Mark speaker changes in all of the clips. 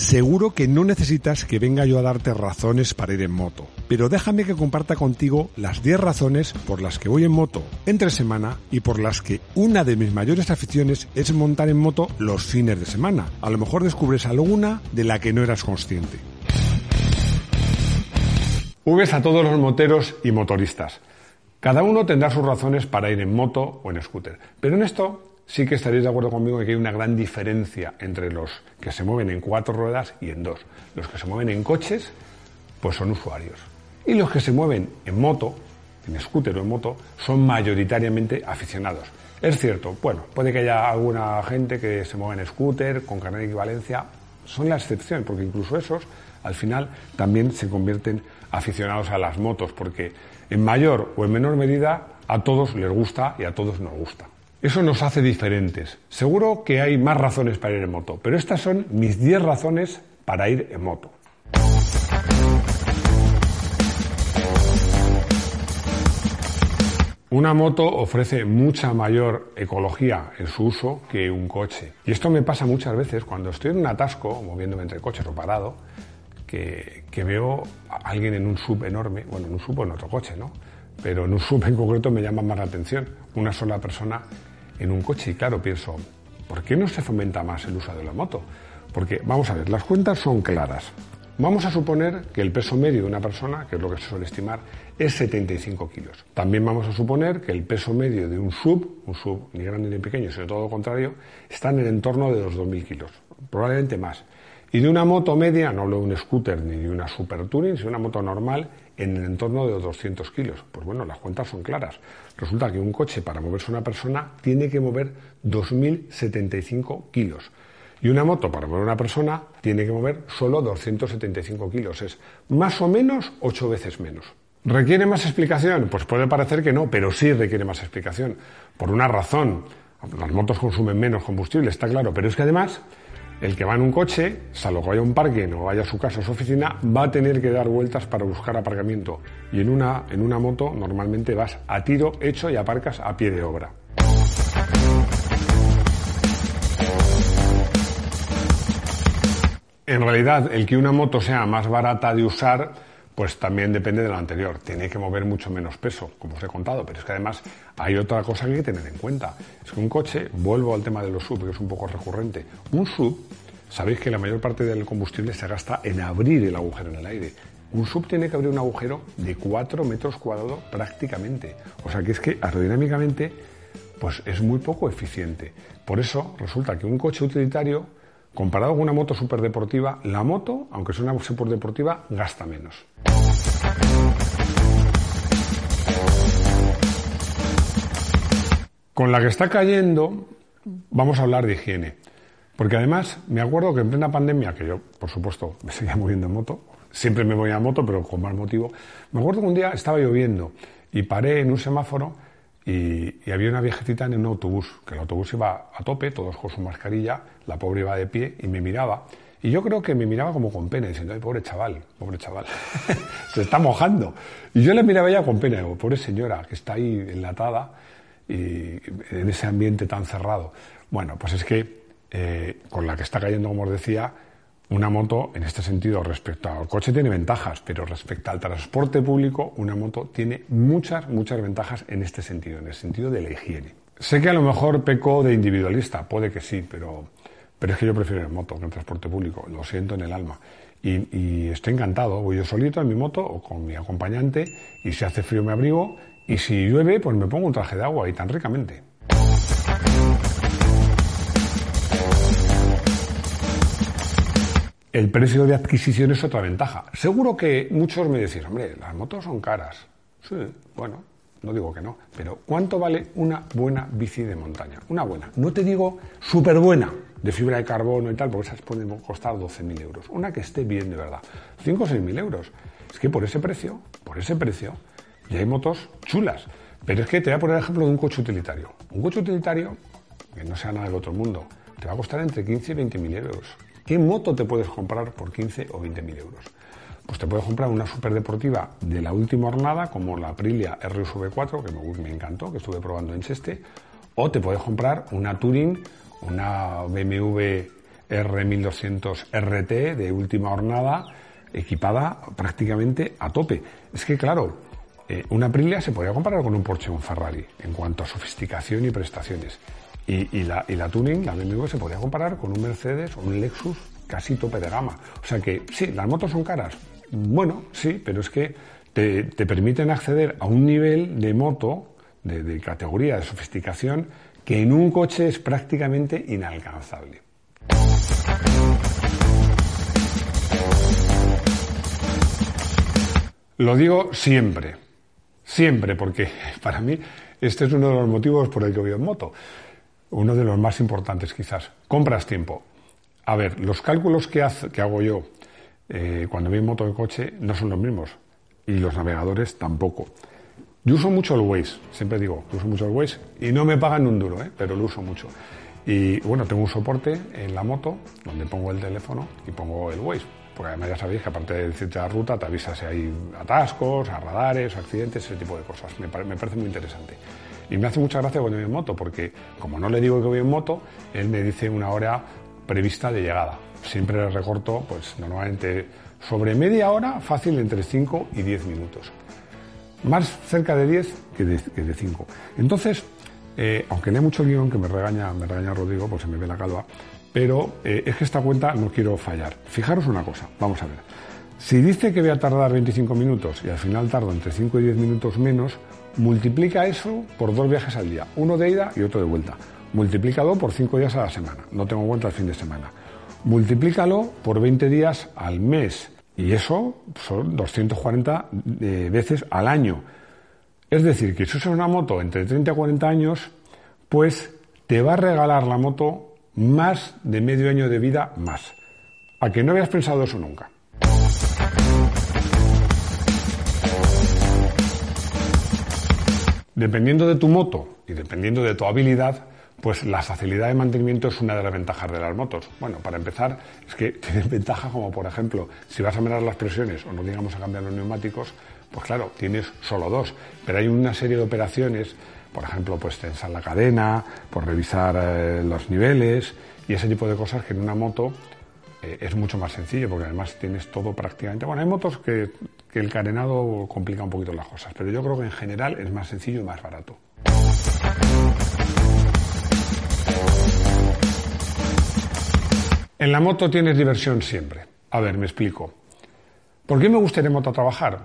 Speaker 1: Seguro que no necesitas que venga yo a darte razones para ir en moto, pero déjame que comparta contigo las 10 razones por las que voy en moto entre semana y por las que una de mis mayores aficiones es montar en moto los fines de semana. A lo mejor descubres alguna de la que no eras consciente. Ubes a todos los moteros y motoristas. Cada uno tendrá sus razones para ir en moto o en scooter, pero en esto sí que estaréis de acuerdo conmigo que hay una gran diferencia entre los que se mueven en cuatro ruedas y en dos. Los que se mueven en coches, pues son usuarios. Y los que se mueven en moto, en scooter o en moto, son mayoritariamente aficionados. Es cierto, bueno, puede que haya alguna gente que se mueva en scooter, con carnet de equivalencia, son la excepción, porque incluso esos, al final, también se convierten aficionados a las motos, porque en mayor o en menor medida a todos les gusta y a todos nos gusta. Eso nos hace diferentes. Seguro que hay más razones para ir en moto, pero estas son mis 10 razones para ir en moto. Una moto ofrece mucha mayor ecología en su uso que un coche. Y esto me pasa muchas veces cuando estoy en un atasco, moviéndome entre coches o parado, que, veo a alguien en un sub enorme, bueno, en un sub o en otro coche, ¿no? Pero en un sub en concreto me llama más la atención. Una sola persona en un coche y claro, pienso, ¿por qué no se fomenta más el uso de la moto? Porque, vamos a ver, las cuentas son claras. Vamos a suponer que el peso medio de una persona, que es lo que se suele estimar, es 75 kilos. También vamos a suponer que el peso medio de un sub, un sub ni grande ni pequeño, sino todo lo contrario, está en el entorno de los 2.000 kilos, probablemente más. Y de una moto media, no hablo de un scooter ni de una super touring, sino una moto normal en el entorno de 200 kilos. Pues bueno, las cuentas son claras. Resulta que un coche para moverse una persona tiene que mover 2.075 kilos. Y una moto para mover una persona tiene que mover solo 275 kilos. Es más o menos 8 veces menos. ¿Requiere más explicación? Pues puede parecer que no, pero sí requiere más explicación. Por una razón. Las motos consumen menos combustible, está claro, pero es que además el que va en un coche, salvo que vaya a un parque, no vaya a su casa o su oficina, va a tener que dar vueltas para buscar aparcamiento. Y en una, en una moto normalmente vas a tiro hecho y aparcas a pie de obra. En realidad, el que una moto sea más barata de usar pues también depende de lo anterior. Tiene que mover mucho menos peso, como os he contado, pero es que además hay otra cosa que hay que tener en cuenta. Es que un coche, vuelvo al tema de los sub, que es un poco recurrente, un sub, sabéis que la mayor parte del combustible se gasta en abrir el agujero en el aire. Un sub tiene que abrir un agujero de 4 metros cuadrados prácticamente. O sea que es que aerodinámicamente pues es muy poco eficiente. Por eso resulta que un coche utilitario Comparado con una moto superdeportiva, la moto, aunque sea una superdeportiva, gasta menos. Con la que está cayendo, vamos a hablar de higiene. Porque además, me acuerdo que en plena pandemia, que yo, por supuesto, me seguía moviendo en moto, siempre me voy a moto, pero con más motivo, me acuerdo que un día estaba lloviendo y paré en un semáforo y, había una viejecita en un autobús, que el autobús iba a tope, todos con su mascarilla, la pobre iba de pie y me miraba. Y yo creo que me miraba como con pena, diciendo, pobre chaval, pobre chaval, se está mojando. Y yo le miraba ya con pena, digo, pobre señora, que está ahí enlatada y en ese ambiente tan cerrado. Bueno, pues es que eh, con la que está cayendo, como os decía, una moto, en este sentido, respecto al coche tiene ventajas, pero respecto al transporte público, una moto tiene muchas, muchas ventajas en este sentido, en el sentido de la higiene. Sé que a lo mejor peco de individualista, puede que sí, pero, pero es que yo prefiero en moto que en transporte público, lo siento en el alma. Y, y estoy encantado, voy yo solito en mi moto o con mi acompañante, y si hace frío me abrigo, y si llueve, pues me pongo un traje de agua y tan ricamente. El precio de adquisición es otra ventaja. Seguro que muchos me decís, hombre, las motos son caras. Sí, bueno, no digo que no, pero ¿cuánto vale una buena bici de montaña? Una buena. No te digo súper buena, de fibra de carbono y tal, porque esas pueden costar 12.000 euros. Una que esté bien de verdad, 5 o 6.000 euros. Es que por ese precio, por ese precio, ya hay motos chulas. Pero es que te voy a poner el ejemplo de un coche utilitario. Un coche utilitario, que no sea nada del otro mundo, te va a costar entre 15 y 20.000 euros. ¿Qué moto te puedes comprar por 15 o 20.000 euros? Pues te puedes comprar una superdeportiva de la última hornada, como la Aprilia RSV4, que me, me encantó, que estuve probando en Cheste, o te puedes comprar una Touring, una BMW R1200 RT de última hornada, equipada prácticamente a tope. Es que, claro, eh, una Aprilia se podría comparar con un Porsche o un Ferrari en cuanto a sofisticación y prestaciones. Y, la, y la Touring, la BMW, se podría comparar con un Mercedes o un Lexus casi tope de gama. O sea que, sí, las motos son caras. Bueno, sí, pero es que te, permiten acceder a un nivel de moto, de, de categoría, de sofisticación, que en un coche es prácticamente inalcanzable. Lo digo siempre, siempre, porque para mí este es uno de los motivos por el que voy en moto uno de los más importantes quizás. Compras tiempo. A ver, los cálculos que, hago yo eh, cuando voy en moto de coche no son los mismos y los navegadores tampoco. Yo uso mucho el Waze, siempre digo, uso mucho el Waze y no me pagan un duro, ¿eh? pero lo uso mucho. Y bueno, tengo un soporte en la moto donde pongo el teléfono y pongo el Waze. Porque además ya sabéis que aparte de decirte la ruta, te avisa si hay atascos, a radares, accidentes, ese tipo de cosas. Me, me parece muy interesante. Y me hace mucha gracia cuando voy en moto, porque como no le digo que voy en moto, él me dice una hora prevista de llegada. Siempre le recorto, pues normalmente sobre media hora, fácil entre 5 y 10 minutos. Más cerca de 10 que de 5. Entonces, eh, aunque lee mucho guion, que me regaña, me regaña Rodrigo, pues se me ve la calva, pero eh, es que esta cuenta no quiero fallar. Fijaros una cosa, vamos a ver. Si dice que voy a tardar 25 minutos y al final tardo entre 5 y 10 minutos menos, multiplica eso por dos viajes al día, uno de ida y otro de vuelta. Multiplícalo por cinco días a la semana, no tengo cuenta el fin de semana. Multiplícalo por 20 días al mes y eso son 240 eh, veces al año. Es decir, que si usas una moto entre 30 y 40 años, pues te va a regalar la moto más de medio año de vida más. A que no habías pensado eso nunca. Dependiendo de tu moto y dependiendo de tu habilidad, pues la facilidad de mantenimiento es una de las ventajas de las motos. Bueno, para empezar, es que tienen ventajas como, por ejemplo, si vas a mirar las presiones o no digamos a cambiar los neumáticos, pues claro, tienes solo dos, pero hay una serie de operaciones, por ejemplo, pues tensar la cadena, por revisar eh, los niveles y ese tipo de cosas que en una moto eh, es mucho más sencillo porque además tienes todo prácticamente. Bueno, hay motos que, que, el carenado complica un poquito las cosas, pero yo creo que en general es más sencillo y más barato. En la moto tienes diversión siempre. A ver, me explico. ¿Por qué me gusta ir en moto a trabajar?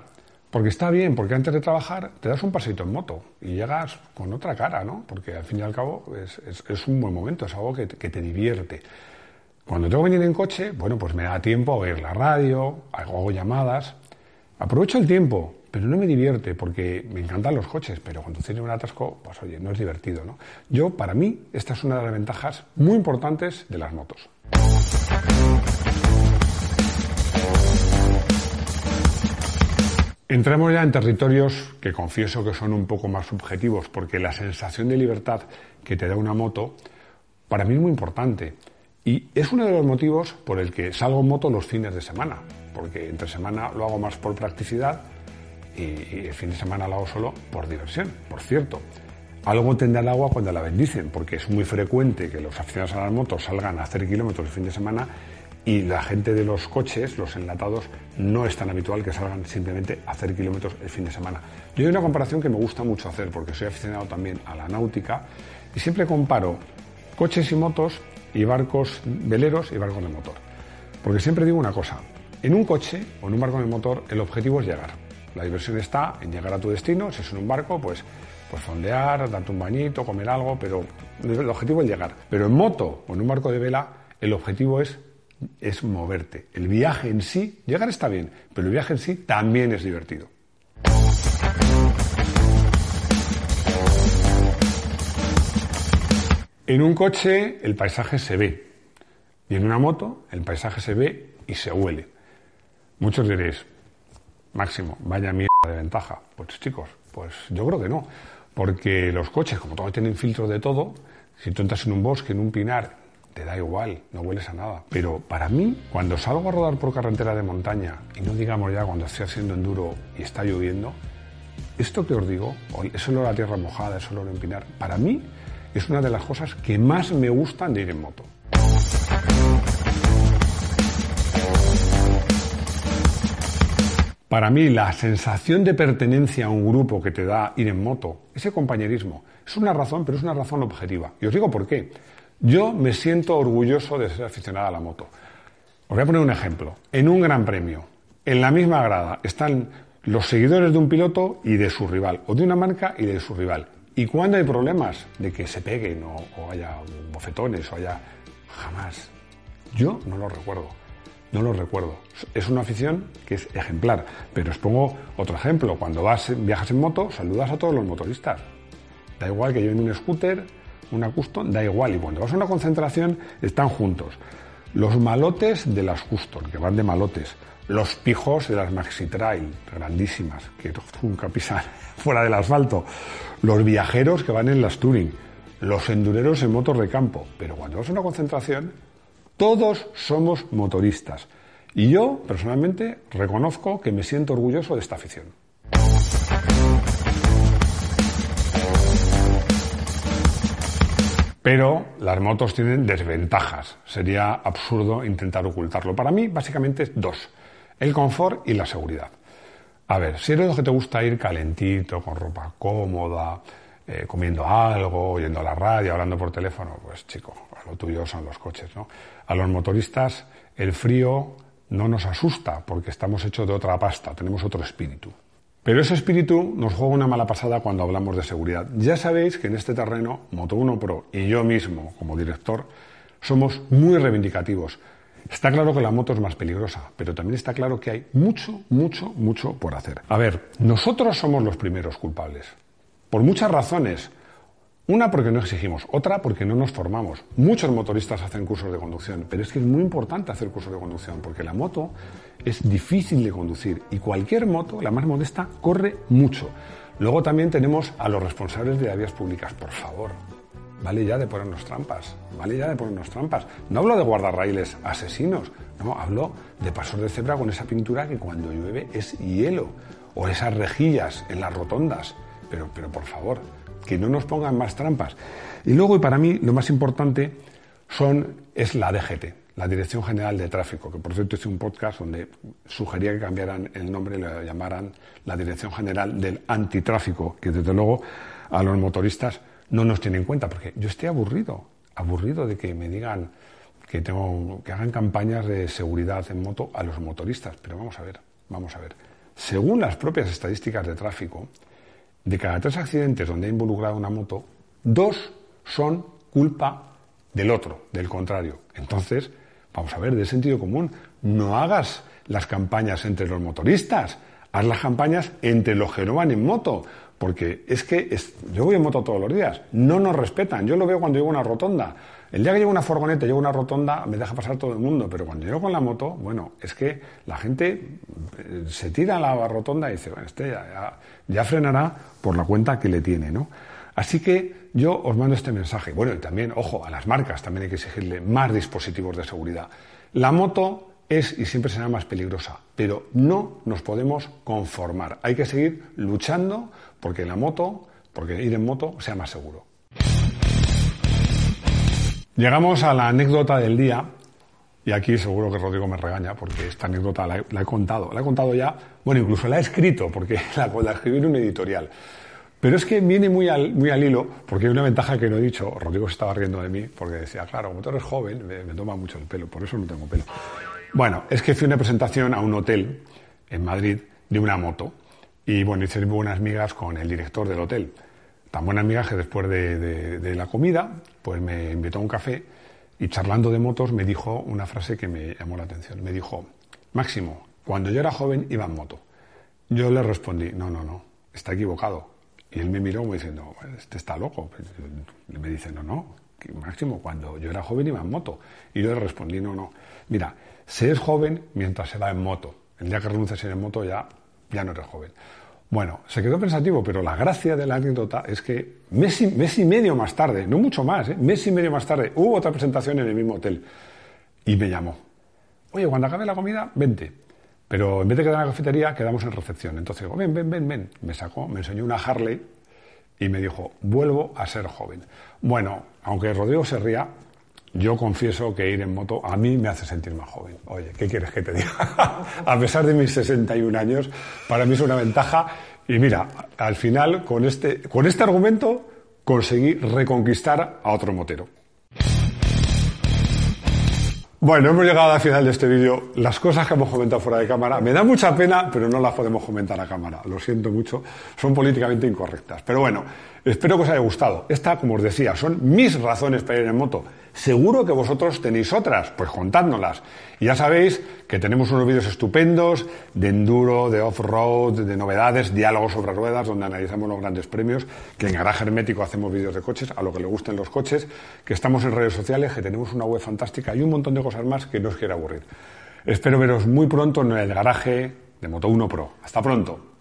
Speaker 1: Porque está bien, porque antes de trabajar te das un paseito en moto y llegas con otra cara, ¿no? Porque al fin y al cabo es, un buen momento, es algo que, que te divierte. Cuando tengo que venir en coche, bueno, pues me da tiempo a oír la radio, hago llamadas. Aprovecho el tiempo, pero no me divierte porque me encantan los coches, pero cuando tiene un atasco, pues oye, no es divertido, ¿no? Yo, para mí, esta es una de las ventajas muy importantes de las motos. Entramos ya en territorios que confieso que son un poco más subjetivos, porque la sensación de libertad que te da una moto, para mí es muy importante. Y es uno de los motivos por el que salgo en moto los fines de semana, porque entre semana lo hago más por practicidad y, el fin de semana lo hago solo por diversión, por cierto. Algo tendrá el agua cuando la bendicen, porque es muy frecuente que los aficionados a las motos salgan a hacer kilómetros el fin de semana y la gente de los coches, los enlatados, no es tan habitual que salgan simplemente a hacer kilómetros el fin de semana. Yo hay una comparación que me gusta mucho hacer, porque soy aficionado también a la náutica, y siempre comparo coches y motos y barcos veleros y barcos de motor. Porque siempre digo una cosa, en un coche o en un barco de motor el objetivo es llegar. La diversión está en llegar a tu destino, si es en un barco, pues, pues fondear, darte un bañito, comer algo, pero el objetivo es llegar. Pero en moto o en un barco de vela, el objetivo es, es moverte. El viaje en sí, llegar está bien, pero el viaje en sí también es divertido. En un coche el paisaje se ve, Y en una moto el paisaje se ve y se huele. Muchos diréis, Máximo, vaya mierda de ventaja. Pues chicos, pues yo creo que no. Porque los coches, como todos tienen filtro de todo, si tú entras en un bosque, en un pinar, te da igual, no hueles a nada. Pero para mí, cuando salgo a rodar por carretera de montaña, y no digamos ya cuando estoy haciendo enduro y está lloviendo, esto que os digo, es olor a tierra mojada, es olor a empinar, para mí es una de las cosas que más me gustan de ir en moto. Para mí, la sensación de pertenencia a un grupo que te da ir en moto, ese compañerismo, es una razón, pero es una razón objetiva. Y os digo por qué. Yo me siento orgulloso de ser aficionado a la moto. Os voy a poner un ejemplo. En un gran premio, en la misma grada, están los seguidores de un piloto y de su rival, o de una marca y de su rival. Y cuando hay problemas de que se peguen o, o haya bofetones o haya... Jamás. Yo no lo recuerdo. No lo recuerdo. Es una afición que es ejemplar. Pero os pongo otro ejemplo. Cuando vas, viajas en moto, saludas a todos los motoristas. Da igual que lleven un scooter, una custom, da igual. Y cuando vas a una concentración, están juntos. Los malotes de las custom, que van de malotes. Los pijos de las maxi trail, grandísimas, que nunca pisan fuera del asfalto. Los viajeros que van en las touring. Los endureros en motos de campo. Pero cuando vas a una concentración, todos somos motoristas. Y yo, personalmente, reconozco que me siento orgulloso de esta afición. Pero las motos tienen desventajas. Sería absurdo intentar ocultarlo. Para mí, básicamente, dos. El confort y la seguridad. A ver, si eres lo que te gusta ir calentito, con ropa cómoda, eh, comiendo algo, oyendo la radio, hablando por teléfono, pues chico, lo tuyo son los coches, ¿no? A los motoristas el frío no nos asusta porque estamos hechos de otra pasta, tenemos otro espíritu. Pero ese espíritu nos juega una mala pasada cuando hablamos de seguridad. Ya sabéis que en este terreno, Moto1 Pro y yo mismo como director, somos muy reivindicativos. Está claro que la moto es más peligrosa, pero también está claro que hay mucho, mucho, mucho por hacer. A ver, nosotros somos los primeros culpables. Por muchas razones. Una porque no exigimos, otra porque no nos formamos. Muchos motoristas hacen cursos de conducción, pero es que es muy importante hacer cursos de conducción porque la moto es difícil de conducir y cualquier moto, la más modesta, corre mucho. Luego también tenemos a los responsables de vías públicas, por favor. Vale ya de ponernos trampas, vale ya de ponernos trampas. No hablo de guardarraíles asesinos, no, hablo de pasos de cebra con esa pintura que cuando llueve es hielo, o esas rejillas en las rotondas. Pero, pero por favor, que no nos pongan más trampas. Y luego, y para mí, lo más importante son, es la DGT, la Dirección General de Tráfico, que por cierto hice un podcast donde sugería que cambiaran el nombre y lo llamaran la Dirección General del Antitráfico, que desde luego a los motoristas no nos tienen en cuenta, porque yo estoy aburrido, aburrido de que me digan que tengo que hagan campañas de seguridad en moto a los motoristas, pero vamos a ver, vamos a ver. Según las propias estadísticas de tráfico, de cada tres accidentes donde ha involucrado una moto, dos son culpa del otro, del contrario. Entonces, vamos a ver, de sentido común, no hagas las campañas entre los motoristas, haz las campañas entre los que no van en moto, porque es que yo voy en moto todos los días, no nos respetan, yo lo veo cuando llego a una rotonda. El día que llego una furgoneta, llego a una rotonda, me deja pasar todo el mundo, pero cuando llego con la moto, bueno, es que la gente eh, se tira a la rotonda y dice, bueno, este ya, frenará por la cuenta que le tiene, ¿no? Así que yo os mando este mensaje. Bueno, y también, ojo, a las marcas también hay que exigirle más dispositivos de seguridad. La moto es y siempre será más peligrosa, pero no nos podemos conformar. Hay que seguir luchando porque la moto, porque ir en moto sea más seguro. Llegamos a la anécdota del día, y aquí seguro que Rodrigo me regaña, porque esta anécdota la he, contado. La he contado ya, bueno, incluso la he escrito, porque la, la escribí en un editorial. Pero es que viene muy al, muy al hilo, porque hay una ventaja que no he dicho. Rodrigo se estaba riendo de mí, porque decía, claro, como tú eres joven, me, me toma mucho el pelo, por eso no tengo pelo. Bueno, es que fui una presentación a un hotel en Madrid de una moto. Y bueno, hice buenas migas con el director del hotel tan buena amiga que después de, la comida, pues me invitó a un café y charlando de motos me dijo una frase que me llamó la atención. Me dijo, Máximo, cuando yo era joven iba en moto. Yo le respondí, no, no, no, está equivocado. Y él me miró como diciendo, este está loco. Y me dice, no, no, máximo cuando yo era joven iba en moto. Y yo le respondí, no, no. Mira, se es joven mientras se va en moto. El día que ir en moto ya, ya no eres joven. Bueno, se quedó pensativo, pero la gracia de la anécdota es que mes y, mes y medio más tarde, no mucho más, ¿eh? mes y medio más tarde, hubo otra presentación en el mismo hotel y me llamó. Oye, cuando acabe la comida, vente. Pero en vez de quedar en la cafetería, quedamos en recepción. Entonces digo, ven, ven, ven, ven. Me sacó, me enseñó una Harley y me dijo, vuelvo a ser joven. Bueno, aunque Rodrigo se ría, yo confieso que ir en moto a mí me hace sentir más joven. Oye, ¿qué quieres que te diga? a pesar de mis 61 años, para mí es una ventaja. Y mira, al final, con este, con este argumento, conseguí reconquistar a otro motero. Bueno, hemos llegado al final de este vídeo. Las cosas que hemos comentado fuera de cámara me da mucha pena, pero no las podemos comentar a cámara. Lo siento mucho, son políticamente incorrectas. Pero bueno, espero que os haya gustado. Esta, como os decía, son mis razones para ir en moto. Seguro que vosotros tenéis otras, pues contádnoslas. Y ya sabéis que tenemos unos vídeos estupendos de enduro, de off-road, de novedades, diálogos sobre ruedas, donde analizamos los grandes premios, que en Garaje Hermético hacemos vídeos de coches, a lo que le gusten los coches, que estamos en redes sociales, que tenemos una web fantástica y un montón de cosas más que no os quiero aburrir. Espero veros muy pronto en el garaje de Moto 1 Pro. Hasta pronto.